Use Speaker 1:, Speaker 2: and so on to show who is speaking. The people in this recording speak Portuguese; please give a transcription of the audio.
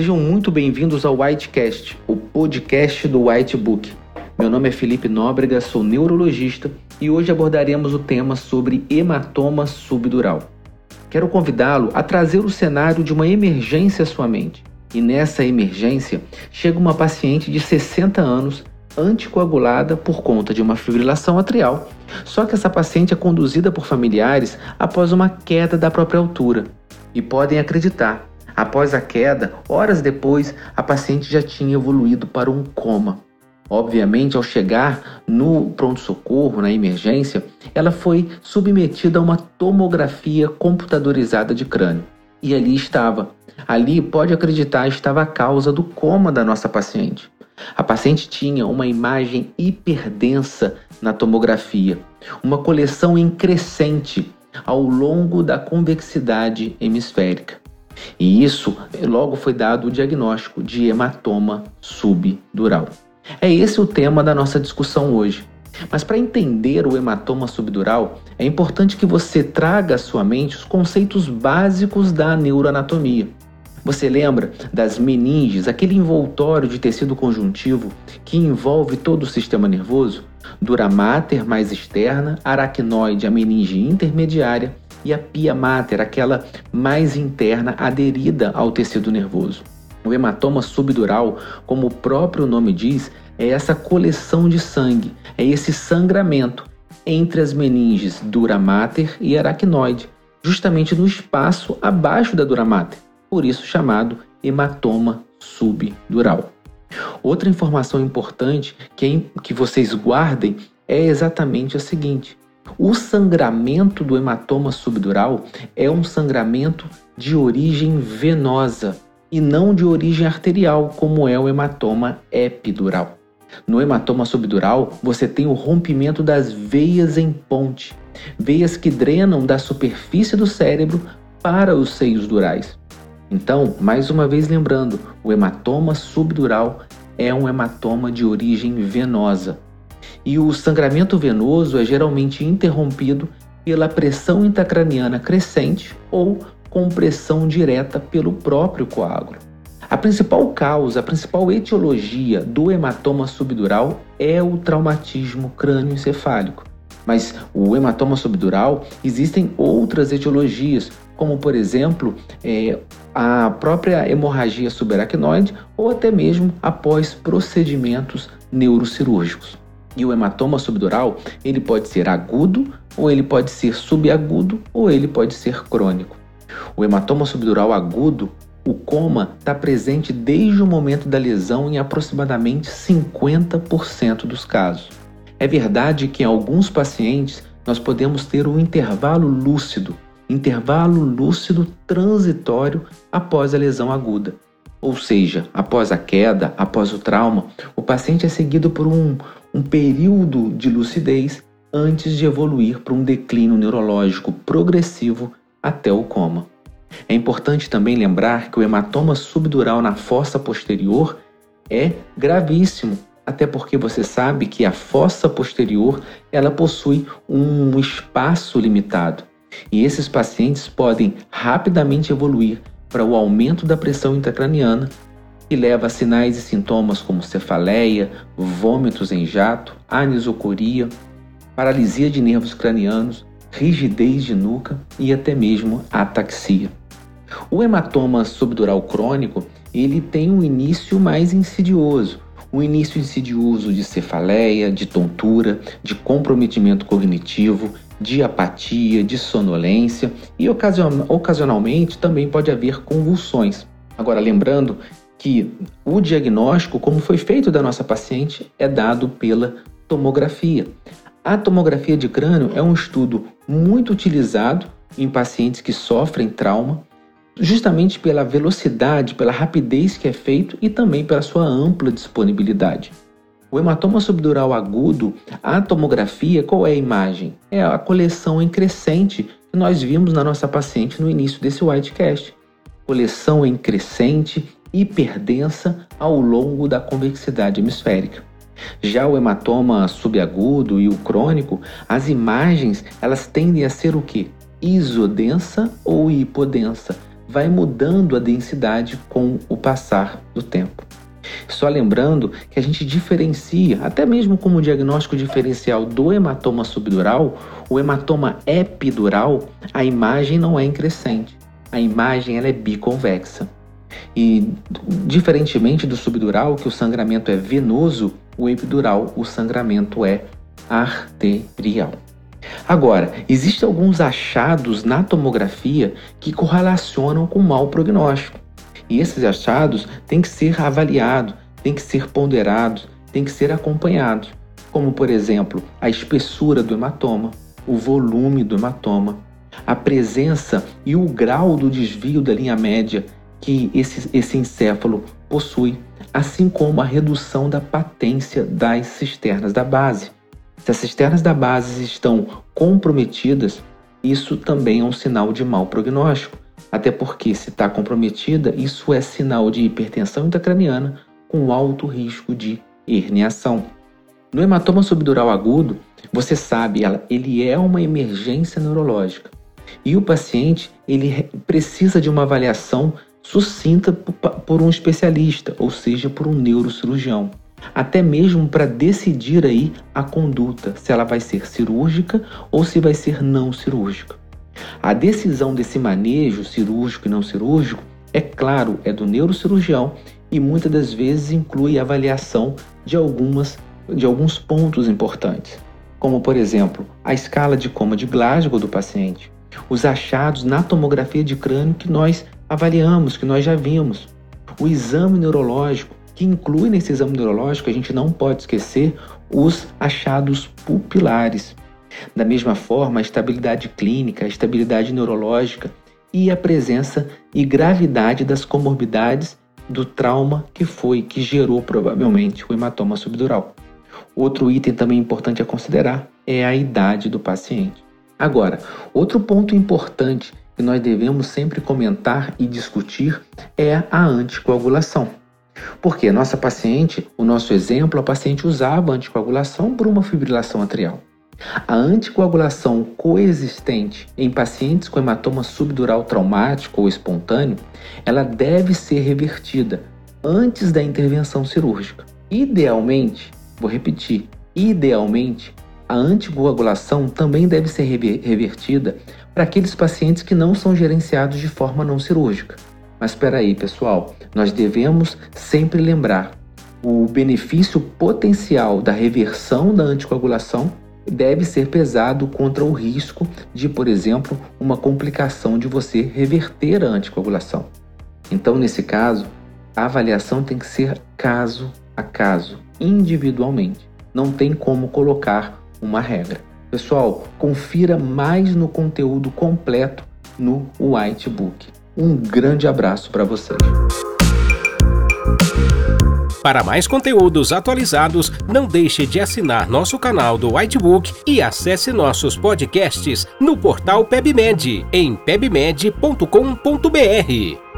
Speaker 1: Sejam muito bem-vindos ao Whitecast, o podcast do Whitebook. Meu nome é Felipe Nóbrega, sou neurologista e hoje abordaremos o tema sobre hematoma subdural. Quero convidá-lo a trazer o cenário de uma emergência à sua mente. E nessa emergência chega uma paciente de 60 anos anticoagulada por conta de uma fibrilação atrial. Só que essa paciente é conduzida por familiares após uma queda da própria altura. E podem acreditar, após a queda, horas depois, a paciente já tinha evoluído para um coma. Obviamente, ao chegar no pronto-socorro, na emergência, ela foi submetida a uma tomografia computadorizada de crânio. E ali estava. Ali, pode acreditar, estava a causa do coma da nossa paciente. A paciente tinha uma imagem hiperdensa na tomografia, uma coleção em crescente ao longo da convexidade hemisférica. E isso logo foi dado o diagnóstico de hematoma subdural. É esse o tema da nossa discussão hoje. Mas para entender o hematoma subdural, é importante que você traga à sua mente os conceitos básicos da neuroanatomia. Você lembra das meninges, aquele envoltório de tecido conjuntivo que envolve todo o sistema nervoso? Dura mater mais externa, aracnoide, a meninge intermediária e a pia mater, aquela mais interna aderida ao tecido nervoso. O hematoma subdural, como o próprio nome diz, é essa coleção de sangue, é esse sangramento entre as meninges dura mater e aracnoide, justamente no espaço abaixo da dura mater por isso chamado hematoma subdural. Outra informação importante que, é, que vocês guardem é exatamente a seguinte: o sangramento do hematoma subdural é um sangramento de origem venosa e não de origem arterial, como é o hematoma epidural. No hematoma subdural, você tem o rompimento das veias em ponte, veias que drenam da superfície do cérebro para os seios durais. Então, mais uma vez lembrando, o hematoma subdural é um hematoma de origem venosa. E o sangramento venoso é geralmente interrompido pela pressão intracraniana crescente ou compressão direta pelo próprio coágulo. A principal causa, a principal etiologia do hematoma subdural é o traumatismo crânioencefálico. Mas o hematoma subdural existem outras etiologias, como por exemplo é, a própria hemorragia subaracnoide ou até mesmo após procedimentos neurocirúrgicos. E o hematoma subdural, ele pode ser agudo, ou ele pode ser subagudo, ou ele pode ser crônico. O hematoma subdural agudo, o coma está presente desde o momento da lesão em aproximadamente 50% dos casos. É verdade que em alguns pacientes nós podemos ter um intervalo lúcido intervalo lúcido transitório após a lesão aguda. Ou seja, após a queda, após o trauma, o paciente é seguido por um, um período de lucidez antes de evoluir para um declínio neurológico progressivo até o coma. É importante também lembrar que o hematoma subdural na fossa posterior é gravíssimo, até porque você sabe que a fossa posterior ela possui um espaço limitado. E esses pacientes podem rapidamente evoluir para o aumento da pressão intracraniana, que leva a sinais e sintomas como cefaleia, vômitos em jato, anisocoria, paralisia de nervos cranianos, rigidez de nuca e até mesmo ataxia. O hematoma subdural crônico, ele tem um início mais insidioso, um início insidioso de cefaleia, de tontura, de comprometimento cognitivo, de apatia, de sonolência e ocasionalmente também pode haver convulsões. Agora, lembrando que o diagnóstico, como foi feito da nossa paciente, é dado pela tomografia. A tomografia de crânio é um estudo muito utilizado em pacientes que sofrem trauma justamente pela velocidade, pela rapidez que é feito e também pela sua ampla disponibilidade. O hematoma subdural agudo, a tomografia, qual é a imagem? É a coleção em crescente que nós vimos na nossa paciente no início desse whitecast. Coleção em crescente, hiperdensa ao longo da convexidade hemisférica. Já o hematoma subagudo e o crônico, as imagens elas tendem a ser o que? Isodensa ou hipodensa. Vai mudando a densidade com o passar do tempo. Só lembrando que a gente diferencia, até mesmo como diagnóstico diferencial do hematoma subdural, o hematoma epidural, a imagem não é em crescente, a imagem ela é biconvexa. E diferentemente do subdural, que o sangramento é venoso, o epidural, o sangramento é arterial. Agora, existem alguns achados na tomografia que correlacionam com mau prognóstico. E esses achados têm que ser avaliados, têm que ser ponderados, têm que ser acompanhados, como por exemplo a espessura do hematoma, o volume do hematoma, a presença e o grau do desvio da linha média que esse, esse encéfalo possui, assim como a redução da patência das cisternas da base. Se as cisternas da base estão comprometidas, isso também é um sinal de mau prognóstico. Até porque, se está comprometida, isso é sinal de hipertensão intracraniana com alto risco de herniação. No hematoma subdural agudo, você sabe, ele é uma emergência neurológica. E o paciente ele precisa de uma avaliação sucinta por um especialista, ou seja, por um neurocirurgião. Até mesmo para decidir aí a conduta, se ela vai ser cirúrgica ou se vai ser não cirúrgica. A decisão desse manejo cirúrgico e não cirúrgico, é claro, é do neurocirurgião e muitas das vezes inclui a avaliação de, algumas, de alguns pontos importantes, como por exemplo a escala de coma de Glasgow do paciente, os achados na tomografia de crânio que nós avaliamos, que nós já vimos, o exame neurológico, que inclui nesse exame neurológico, a gente não pode esquecer os achados pupilares, da mesma forma, a estabilidade clínica, a estabilidade neurológica e a presença e gravidade das comorbidades do trauma que foi, que gerou provavelmente o hematoma subdural. Outro item também importante a considerar é a idade do paciente. Agora, outro ponto importante que nós devemos sempre comentar e discutir é a anticoagulação. Porque nossa paciente, o nosso exemplo, a paciente usava anticoagulação por uma fibrilação atrial. A anticoagulação coexistente em pacientes com hematoma subdural traumático ou espontâneo, ela deve ser revertida antes da intervenção cirúrgica. Idealmente, vou repetir, idealmente, a anticoagulação também deve ser revertida para aqueles pacientes que não são gerenciados de forma não cirúrgica. Mas espera aí, pessoal, nós devemos sempre lembrar o benefício potencial da reversão da anticoagulação deve ser pesado contra o risco de, por exemplo, uma complicação de você reverter a anticoagulação. Então, nesse caso, a avaliação tem que ser caso a caso, individualmente. Não tem como colocar uma regra. Pessoal, confira mais no conteúdo completo no Whitebook. Um grande abraço para vocês.
Speaker 2: Para mais conteúdos atualizados, não deixe de assinar nosso canal do Whitebook e acesse nossos podcasts no portal PebMed em pebmed.com.br.